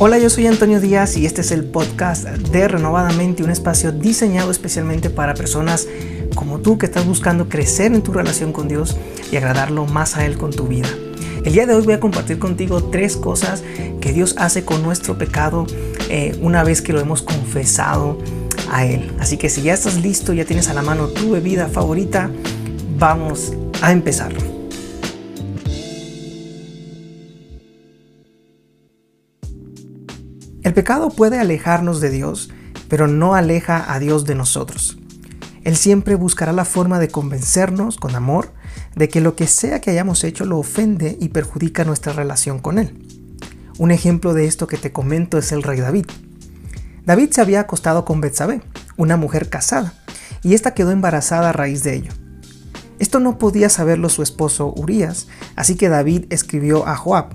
Hola, yo soy Antonio Díaz y este es el podcast de Renovadamente, un espacio diseñado especialmente para personas como tú que estás buscando crecer en tu relación con Dios y agradarlo más a Él con tu vida. El día de hoy voy a compartir contigo tres cosas que Dios hace con nuestro pecado eh, una vez que lo hemos confesado a Él. Así que si ya estás listo, ya tienes a la mano tu bebida favorita, vamos a empezar. El pecado puede alejarnos de Dios, pero no aleja a Dios de nosotros. Él siempre buscará la forma de convencernos con amor de que lo que sea que hayamos hecho lo ofende y perjudica nuestra relación con Él. Un ejemplo de esto que te comento es el rey David. David se había acostado con Betsabé, una mujer casada, y ésta quedó embarazada a raíz de ello. Esto no podía saberlo su esposo Urias, así que David escribió a Joab,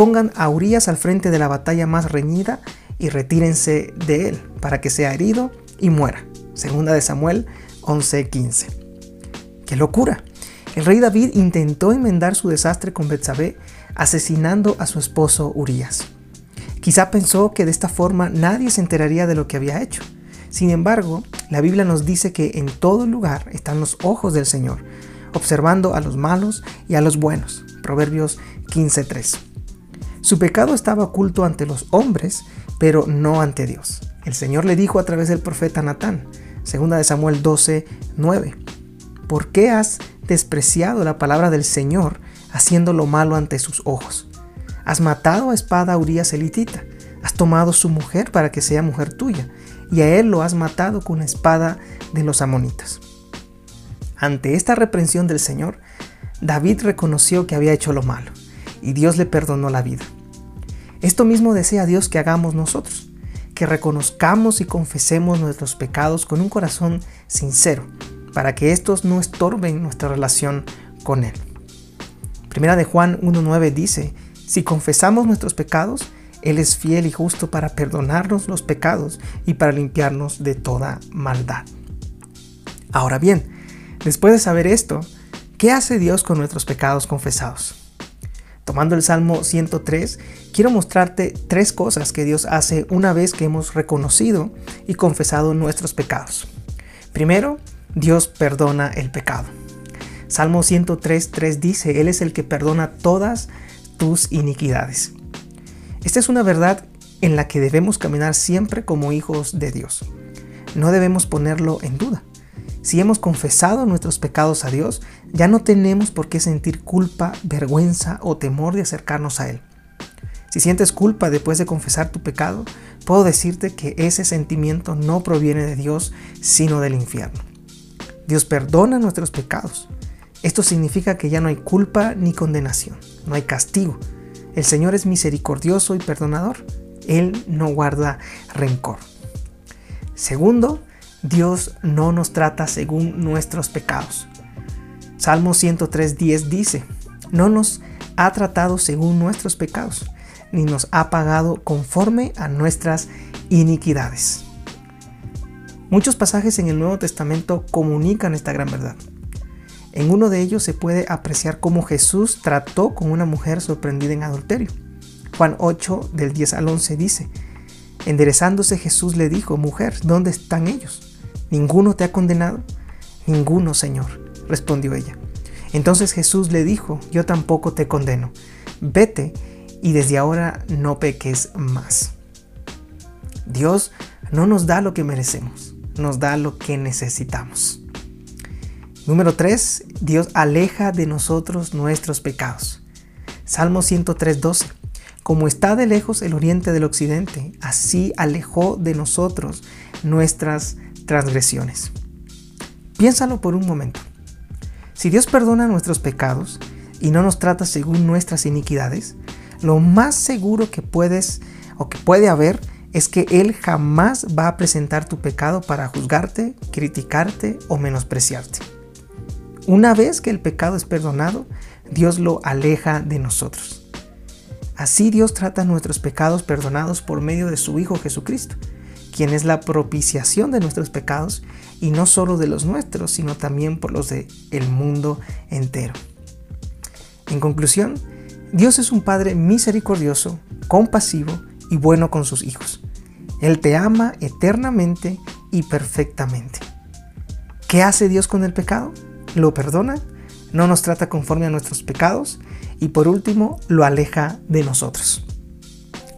pongan a Urias al frente de la batalla más reñida y retírense de él para que sea herido y muera. Segunda de Samuel 11:15. ¡Qué locura! El rey David intentó enmendar su desastre con Betsabé asesinando a su esposo Urias. Quizá pensó que de esta forma nadie se enteraría de lo que había hecho. Sin embargo, la Biblia nos dice que en todo lugar están los ojos del Señor, observando a los malos y a los buenos. Proverbios 15:3. Su pecado estaba oculto ante los hombres, pero no ante Dios. El Señor le dijo a través del profeta Natán, segunda de Samuel 12, 9, ¿por qué has despreciado la palabra del Señor haciendo lo malo ante sus ojos? Has matado a espada a Urias elitita, has tomado su mujer para que sea mujer tuya, y a él lo has matado con espada de los amonitas. Ante esta reprensión del Señor, David reconoció que había hecho lo malo y Dios le perdonó la vida. Esto mismo desea Dios que hagamos nosotros, que reconozcamos y confesemos nuestros pecados con un corazón sincero, para que estos no estorben nuestra relación con Él. Primera de Juan 1.9 dice, si confesamos nuestros pecados, Él es fiel y justo para perdonarnos los pecados y para limpiarnos de toda maldad. Ahora bien, después de saber esto, ¿qué hace Dios con nuestros pecados confesados? Tomando el Salmo 103, quiero mostrarte tres cosas que Dios hace una vez que hemos reconocido y confesado nuestros pecados. Primero, Dios perdona el pecado. Salmo 103, 3 dice, Él es el que perdona todas tus iniquidades. Esta es una verdad en la que debemos caminar siempre como hijos de Dios. No debemos ponerlo en duda. Si hemos confesado nuestros pecados a Dios, ya no tenemos por qué sentir culpa, vergüenza o temor de acercarnos a Él. Si sientes culpa después de confesar tu pecado, puedo decirte que ese sentimiento no proviene de Dios, sino del infierno. Dios perdona nuestros pecados. Esto significa que ya no hay culpa ni condenación, no hay castigo. El Señor es misericordioso y perdonador. Él no guarda rencor. Segundo, Dios no nos trata según nuestros pecados. Salmo 103.10 dice, no nos ha tratado según nuestros pecados, ni nos ha pagado conforme a nuestras iniquidades. Muchos pasajes en el Nuevo Testamento comunican esta gran verdad. En uno de ellos se puede apreciar cómo Jesús trató con una mujer sorprendida en adulterio. Juan 8 del 10 al 11 dice, enderezándose Jesús le dijo, mujer, ¿dónde están ellos? ¿Ninguno te ha condenado? Ninguno, Señor, respondió ella. Entonces Jesús le dijo, yo tampoco te condeno. Vete y desde ahora no peques más. Dios no nos da lo que merecemos, nos da lo que necesitamos. Número 3. Dios aleja de nosotros nuestros pecados. Salmo 103.12. Como está de lejos el oriente del occidente, así alejó de nosotros nuestras transgresiones. Piénsalo por un momento. Si Dios perdona nuestros pecados y no nos trata según nuestras iniquidades, lo más seguro que puedes o que puede haber es que Él jamás va a presentar tu pecado para juzgarte, criticarte o menospreciarte. Una vez que el pecado es perdonado, Dios lo aleja de nosotros. Así Dios trata nuestros pecados perdonados por medio de su Hijo Jesucristo quien es la propiciación de nuestros pecados y no solo de los nuestros, sino también por los del el mundo entero. En conclusión, Dios es un Padre misericordioso, compasivo y bueno con sus hijos. Él te ama eternamente y perfectamente. ¿Qué hace Dios con el pecado? ¿Lo perdona? ¿No nos trata conforme a nuestros pecados? Y por último, lo aleja de nosotros.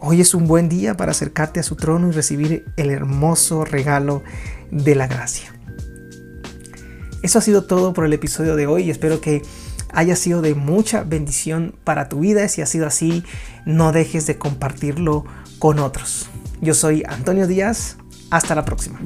Hoy es un buen día para acercarte a su trono y recibir el hermoso regalo de la gracia. Eso ha sido todo por el episodio de hoy y espero que haya sido de mucha bendición para tu vida. Si ha sido así, no dejes de compartirlo con otros. Yo soy Antonio Díaz. Hasta la próxima.